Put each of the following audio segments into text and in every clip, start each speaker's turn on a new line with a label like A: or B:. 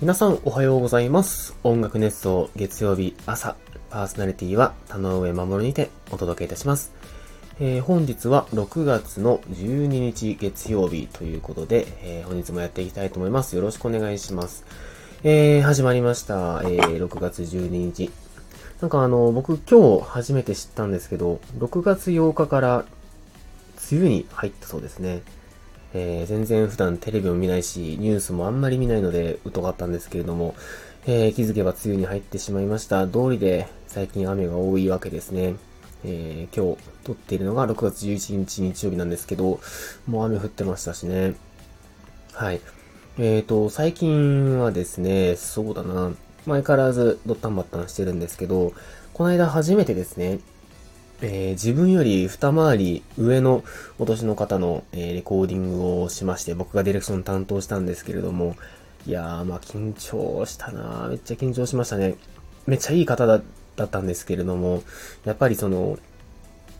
A: 皆さんおはようございます。音楽熱奏月曜日朝、パーソナリティは田上守にてお届けいたします。えー本日は6月の12日月曜日ということで、えー本日もやっていきたいと思います。よろしくお願いします。えー始まりました。えー6月12日。なんかあの、僕今日初めて知ったんですけど、6月8日から梅雨に入ったそうですね。えー全然普段テレビも見ないし、ニュースもあんまり見ないので疎かったんですけれども、えー気づけば梅雨に入ってしまいました。通りで最近雨が多いわけですね。えー今日撮っているのが6月11日日曜日なんですけど、もう雨降ってましたしね。はい。えーと、最近はですね、そうだな、前からずドッタンバッタンしてるんですけど、この間初めてですね、えー自分より二回り上のお年の方の、えーレコーディングをしまして、僕がディレクション担当したんですけれども、いやー、まあ緊張したなめっちゃ緊張しましたね。めっちゃいい方だだったんですけれども、やっぱりその、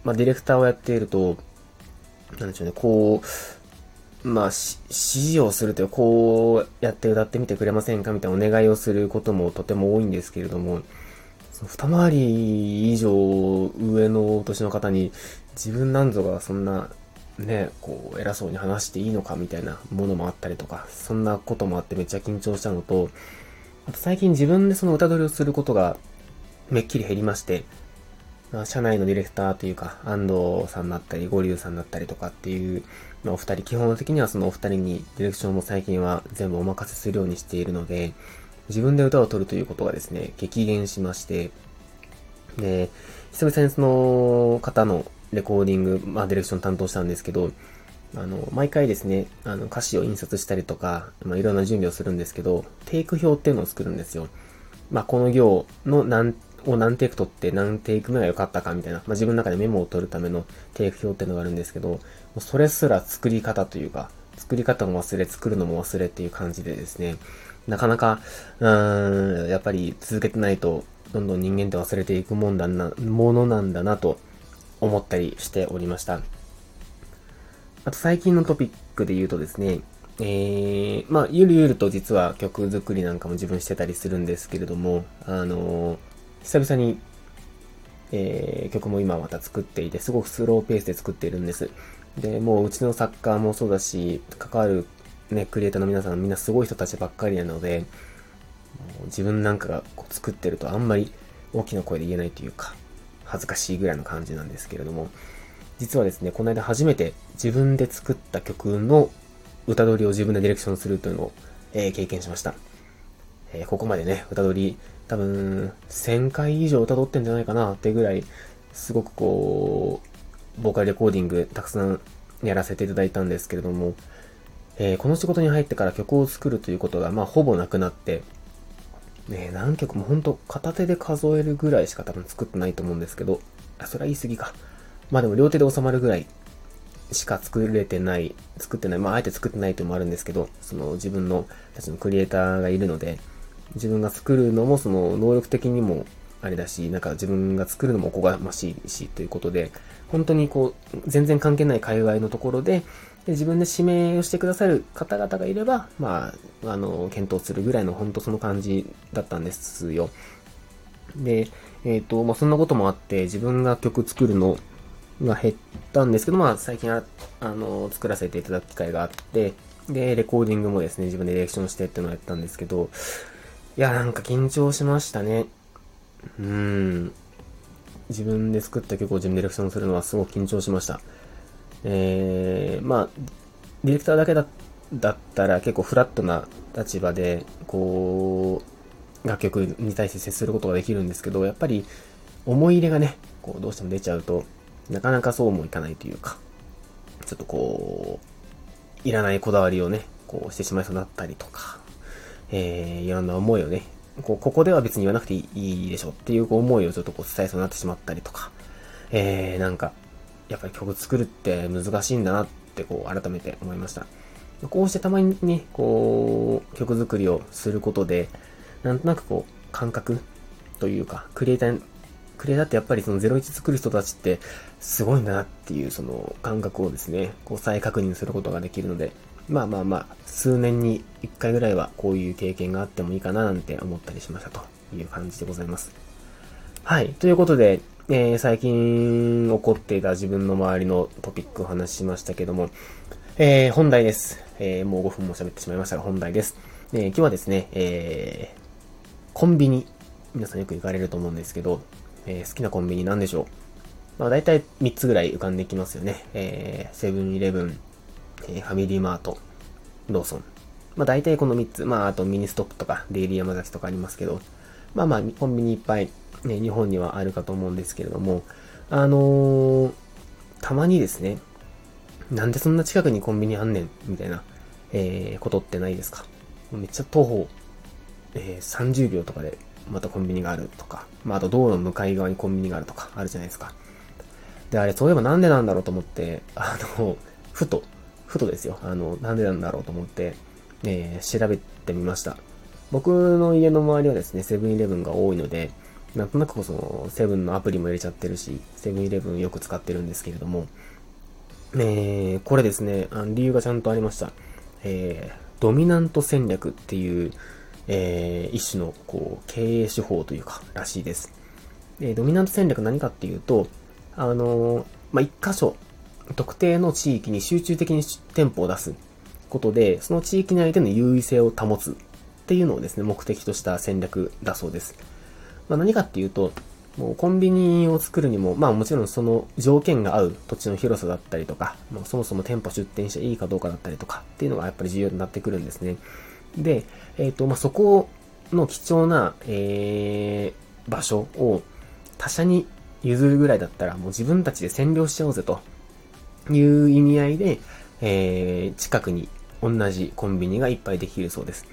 A: まあディレクターをやっていると、なんでしょうね、こう、まあ、指示をするという、こうやって歌ってみてくれませんかみたいなお願いをすることもとても多いんですけれども、その二回り以上上のお年の方に自分なんぞがそんなね、こう偉そうに話していいのかみたいなものもあったりとか、そんなこともあってめっちゃ緊張したのと、あと最近自分でその歌取りをすることがめっきり減りまして、まあ、社内のディレクターというか、安藤さんだったり、五竜さんだったりとかっていう、まあ、お二人、基本的にはそのお二人にディレクションも最近は全部お任せするようにしているので、自分で歌を取るということがですね、激減しまして、で、久々にその方のレコーディング、まあ、ディレクション担当したんですけど、あの、毎回ですね、あの、歌詞を印刷したりとか、まあ、いろんな準備をするんですけど、テイク表っていうのを作るんですよ。まあ、この行の何、を何テイク取って何テイク目が良かったかみたいな、まあ、自分の中でメモを取るためのテイク表っていうのがあるんですけど、それすら作り方というか、作り方も忘れ、作るのも忘れっていう感じでですね、なかなか、うーん、やっぱり続けてないと、どんどん人間って忘れていくもんだな、ものなんだなと思ったりしておりました。あと最近のトピックで言うとですね、えー、まあ、ゆるゆると実は曲作りなんかも自分してたりするんですけれども、あのー久々に、えー曲も今また作っていて、すごくスローペースで作っているんです。で、もううちの作家もそうだし、関わるね、クリエイターの皆さんみんなすごい人たちばっかりなので、自分なんかがこう作ってるとあんまり大きな声で言えないというか、恥ずかしいぐらいの感じなんですけれども、実はですね、この間初めて自分で作った曲の歌取りを自分でディレクションするというのを、えー経験しました。えーここまでね、歌取り、多分、1000回以上歌取ってんじゃないかなってぐらい、すごくこう、ボーカルレコーディングたくさんやらせていただいたんですけれども、えーこの仕事に入ってから曲を作るということが、まあ、ほぼなくなって、ね、何曲もほんと片手で数えるぐらいしか多分作ってないと思うんですけど、あ、それは言い過ぎか。まあでも両手で収まるぐらいしか作れてない、作ってない、まああえて作ってないというのもあるんですけど、その自分のたちのクリエイターがいるので、自分が作るのもその能力的にもあれだし、なんか自分が作るのもおこがましいしということで、本当にこう、全然関係ない界隈のところで、で自分で指名をしてくださる方々がいれば、まあ、あの、検討するぐらいの本当その感じだったんですよ。で、えっ、と、まあ、そんなこともあって、自分が曲作るのが減ったんですけど、まあ、最近は、あの、作らせていただく機会があって、で、レコーディングもですね、自分でディレクションしてっていうのをやったんですけど、いや、なんか緊張しましたね。うーん。自分で作った曲を自分でディレクションするのはすごく緊張しました。えー、まあ、ディレクターだけだだったら結構フラットな立場で、こう、楽曲に対して接することができるんですけど、やっぱり思い入れがね、こうどうしても出ちゃうと、なかなかそうもいかないというか、ちょっとこう、いらないこだわりをね、こうしてしまいそうになったりとか、えー、いろんな思いをね、こう、ここでは別に言わなくていいでしょっていう思いをちょっとこう伝えそうになってしまったりとか、えー、なんか、やっぱり曲作るって難しいんだなってこう改めて思いました。こうしてたまにね、こう、曲作りをすることで、なんとなくこう、感覚というか、クリエイター、クリエイターってやっぱりその01作る人たちってすごいんだなっていうその感覚をですね、こう再確認することができるので、まあまあまあ、数年に一回ぐらいはこういう経験があってもいいかななんて思ったりしましたという感じでございます。はい。ということで、えー、最近起こっていた自分の周りのトピックを話しましたけども、えー、本題です。えー、もう5分も喋ってしまいましたが、本題です。え、今日はですね、えー、コンビニ、皆さんよく行かれると思うんですけど、え、好きなコンビニなんでしょう？まあ大体3つぐらい浮かんできますよね。え、セブンイレブン、え、ファミリーマート、ローソン。まあ大体この3つ。まああとミニストップとか、デイリーヤマザキとかありますけど、まあまあコンビニいっぱい、ね、日本にはあるかと思うんですけれども、あのー、たまにですね、なんでそんな近くにコンビニあんねんみたいな、えー、ことってないですか？めっちゃ徒歩、えー、30秒とかでまたコンビニがあるとか、まあ、あと道路の向かい側にコンビニがあるとかあるじゃないですか。で、あれ、そういえばなんでなんだろうと思って、あの、ふと、ふとですよ。あの、なんでなんだろうと思って、えー、調べてみました。僕の家の周りはですね、セブンイレブンが多いので、なんとなくその、セブンのアプリも入れちゃってるし、セブンイレブンよく使ってるんですけれども、えー、これですね、あの理由がちゃんとありました。えー、ドミナント戦略っていう、えー、一種の、こう、経営手法というか、らしいです。で、ドミナント戦略何かっていうと、あの、まあ、一箇所、特定の地域に集中的に店舗を出すことで、その地域内での優位性を保つっていうのをですね、目的とした戦略だそうです。まあ、何かっていうと、もうコンビニを作るにも、まあもちろんその条件が合う土地の広さだったりとか、もうそもそも店舗出店していいかどうかだったりとかっていうのがやっぱり重要になってくるんですね。で、えっ、ー、と、まあそこの貴重な、えー、場所を他社に譲るぐらいだったらもう自分たちで占領しちゃおうぜという意味合いで、えー、近くに同じコンビニがいっぱいできるそうです。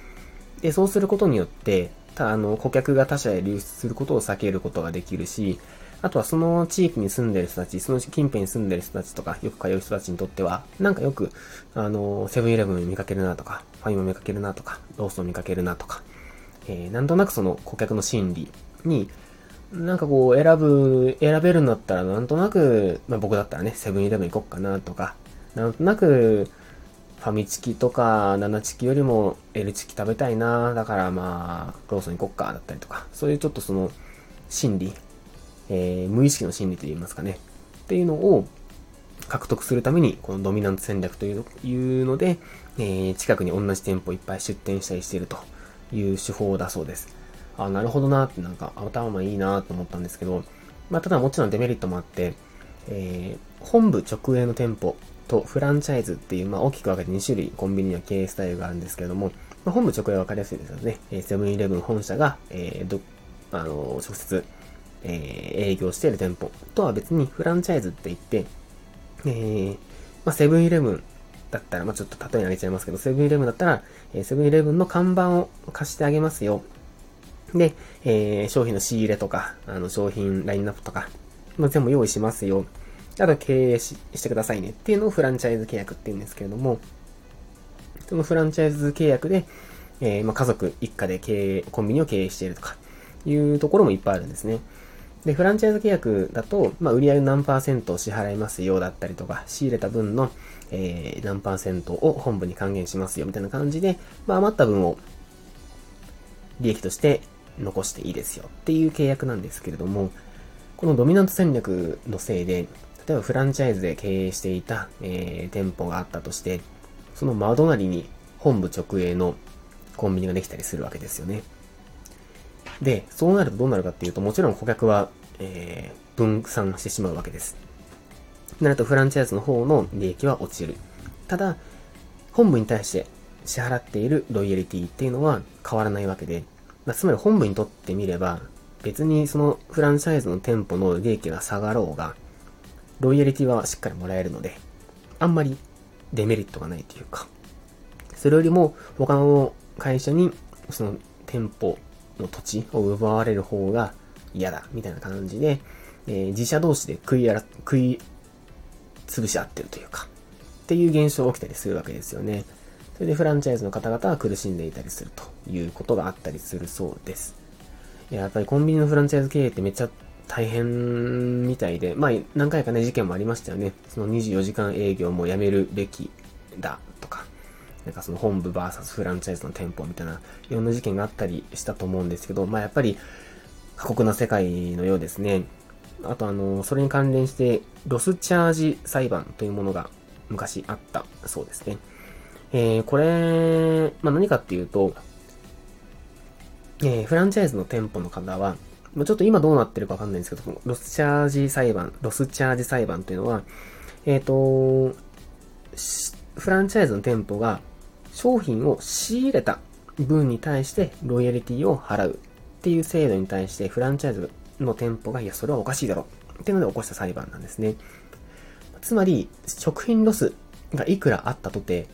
A: で、そうすることによって、たあの、顧客が他社へ流出することを避けることができるし、あとはその地域に住んでる人たち、その近辺に住んでる人たちとか、よく通う人たちにとっては、なんかよく、あの、セブンイレブン見かけるなとか、ファイマ見かけるなとか、ローソン見かけるなとか、えー、なんとなくその顧客の心理に、なんかこう、選ぶ、選べるんだったら、なんとなく、まあ僕だったらね、セブンイレブン行こっかなとか、なんとなく、ファミチキとか、ナナチキよりも L チキ食べたいなだからまあ、ローソン行こっか、だったりとか、そういうちょっとその、心理、えー、無意識の心理と言いますかね。っていうのを獲得するために、このドミナント戦略というので、えー、近くに同じ店舗いっぱい出店したりしているという手法だそうです。あ、なるほどなってなんか頭いいなと思ったんですけど、まあ、ただもちろんデメリットもあって、えー、本部直営の店舗とフランチャイズっていう、まあ、大きく分けて2種類コンビニには経営スタイルがあるんですけれども、まあ、本部直営は分かりやすいですよね。えセブンイレブン本社が、えー、ど、あのー、直接、えー、営業している店舗とは別にフランチャイズって言って、えー、まあ、セブンイレブンだったら、まあ、ちょっと例えに挙げちゃいますけど、セブンイレブンだったら、えセブンイレブンの看板を貸してあげますよ。で、えー、商品の仕入れとか、あの、商品ラインナップとか、まあ、全部用意しますよ。あと経営してくださいねっていうのをフランチャイズ契約って言うんですけれども、そのフランチャイズ契約で、えー、まあ、家族一家で経営、コンビニを経営しているとか、いうところもいっぱいあるんですね。で、フランチャイズ契約だと、まあ、売上何パーセントを支払いますよだったりとか、仕入れた分の、えー、何パーセントを本部に還元しますよみたいな感じで、まあ、余った分を利益として残していいですよっていう契約なんですけれども、このドミナント戦略のせいで、例えばフランチャイズで経営していた、えー、店舗があったとして、その窓なりに本部直営のコンビニができたりするわけですよね。で、そうなるとどうなるかっていうと、もちろん顧客は、えー、分散してしまうわけです。なるとフランチャイズの方の利益は落ちる。ただ、本部に対して支払っているロイヤリティっていうのは変わらないわけで、まあ、つまり本部にとってみれば、別にそのフランチャイズの店舗の利益が下がろうが、ロイヤリティはしっかりもらえるので、あんまりデメリットがないというか、それよりも他の会社にその店舗の土地を奪われる方が嫌だ、みたいな感じで、えー、自社同士で食いら、食い潰し合ってるというか、っていう現象が起きたりするわけですよね。それでフランチャイズの方々は苦しんでいたりするということがあったりするそうです。やっぱりコンビニのフランチャイズ経営ってめちゃ大変みたいで、まあ何回かね事件もありましたよね。その24時間営業もやめるべきだとか、なんかその本部 VS フランチャイズの店舗みたいな、いろんな事件があったりしたと思うんですけど、まあやっぱり過酷な世界のようですね。あとあの、それに関連して、ロスチャージ裁判というものが昔あったそうですね。えー、これ、まあ、何かっていうと、えー、フランチャイズの店舗の方は、ま、ちょっと今どうなってるかわかんないんですけど、ロスチャージ裁判、ロスチャージ裁判というのは、えっ、ー、と、フランチャイズの店舗が商品を仕入れた分に対してロイヤリティを払うっていう制度に対してフランチャイズの店舗が、いや、それはおかしいだろっていうので起こした裁判なんですね。つまり、食品ロスがいくらあったとて、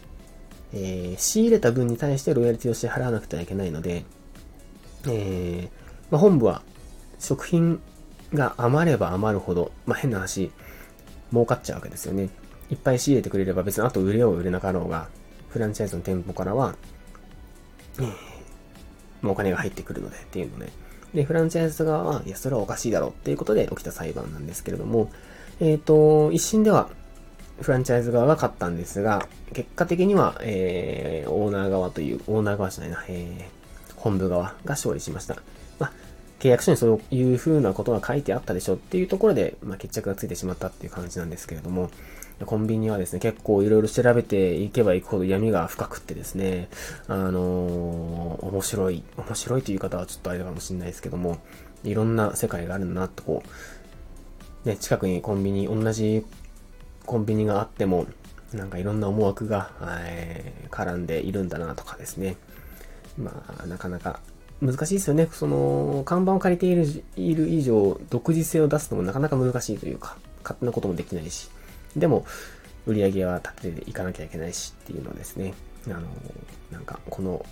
A: えー、仕入れた分に対してロイヤリティを支払わなくてはいけないので、えー、まあ、本部は食品が余れば余るほど、まあ、変な話、儲かっちゃうわけですよね。いっぱい仕入れてくれれば別にあと売れよう売れなかろうが、フランチャイズの店舗からは、え、もうお金が入ってくるのでっていうのね。で、フランチャイズ側は、いや、それはおかしいだろうっていうことで起きた裁判なんですけれども、えっ、ー、と、一審では、フランチャイズ側が勝ったんですが、結果的には、えー、オーナー側という、オーナー側じゃないな、えー、本部側が勝利しました。まあ、契約書にそういう風なことが書いてあったでしょっていうところで、まあ、決着がついてしまったっていう感じなんですけれども、コンビニはですね、結構いろいろ調べていけばいくほど闇が深くってですね、あのー、面白い、面白いという方はちょっとあれかもしれないですけども、いろんな世界があるんだなとこう、ね、近くにコンビニ、同じコンビニがあっても、なんかいろんな思惑が、えー、絡んでいるんだなとかですね。まあ、なかなか難しいですよね。その、看板を借りているいる以上、独自性を出すのもなかなか難しいというか、勝手なこともできないし。でも、売り上げは立てていかなきゃいけないしっていうのはですね、あの、なんか、この、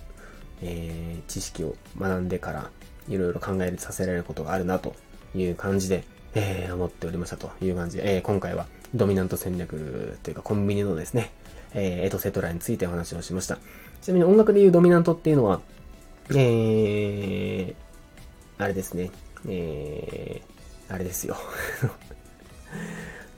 A: えー、知識を学んでから、いろいろ考えさせられることがあるなという感じで、えー、思っておりましたという感じで、えー、今回はドミナント戦略というかコンビニのですね、えー、エトセトラについてお話をしました。ちなみに音楽でいうドミナントっていうのは、えー、あれですね、えー、あれですよ。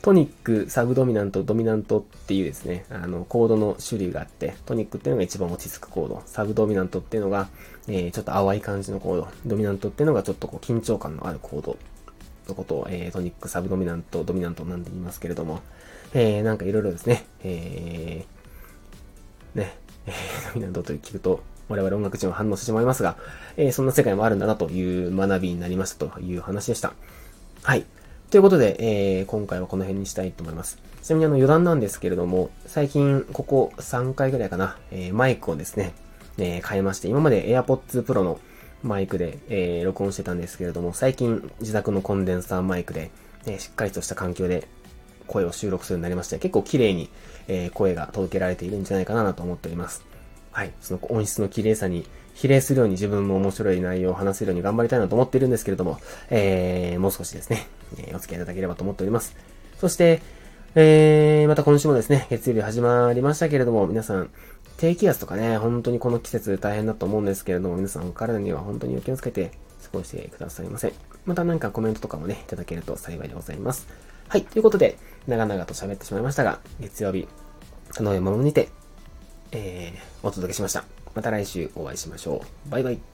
A: トニック、サブドミナント、ドミナントっていうですね、あの、コードの種類があって、トニックっていうのが一番落ち着くコード、サブドミナントっていうのが、えー、ちょっと淡い感じのコード、ドミナントっていうのがちょっとこう緊張感のあるコード。のことを、えー、トニック、サブドミナント、ドミナントなんて言いますけれども、えー、なんかいろいろですね、えー、ね、えー、ドミナントと聞くと、我々音楽人は反応してしまいますが、えー、そんな世界もあるんだなという学びになりましたという話でした。はい。ということで、えー、今回はこの辺にしたいと思います。ちなみにあの余談なんですけれども、最近ここ3回ぐらいかな、えー、マイクをですね、えー、変えまして、今まで AirPods Pro のマイクで、えー、録音してたんですけれども、最近自宅のコンデンサーマイクで、えー、しっかりとした環境で声を収録するようになりまして、結構綺麗に、えー、声が届けられているんじゃないかなと思っております。はい。その音質の綺麗さに比例するように自分も面白い内容を話せるように頑張りたいなと思っているんですけれども、えー、もう少しですね、えー、お付き合いいただければと思っております。そして、えー、また今週もですね、月曜日始まりましたけれども、皆さん、低気圧とかね、本当にこの季節大変だと思うんですけれども、皆さんお体には本当にお気をつけて過ごしてくださいませ。またなんかコメントとかもね、いただけると幸いでございます。はい、ということで、長々と喋ってしまいましたが、月曜日、田上守にて、えー、お届けしました。また来週お会いしましょう。バイバイ。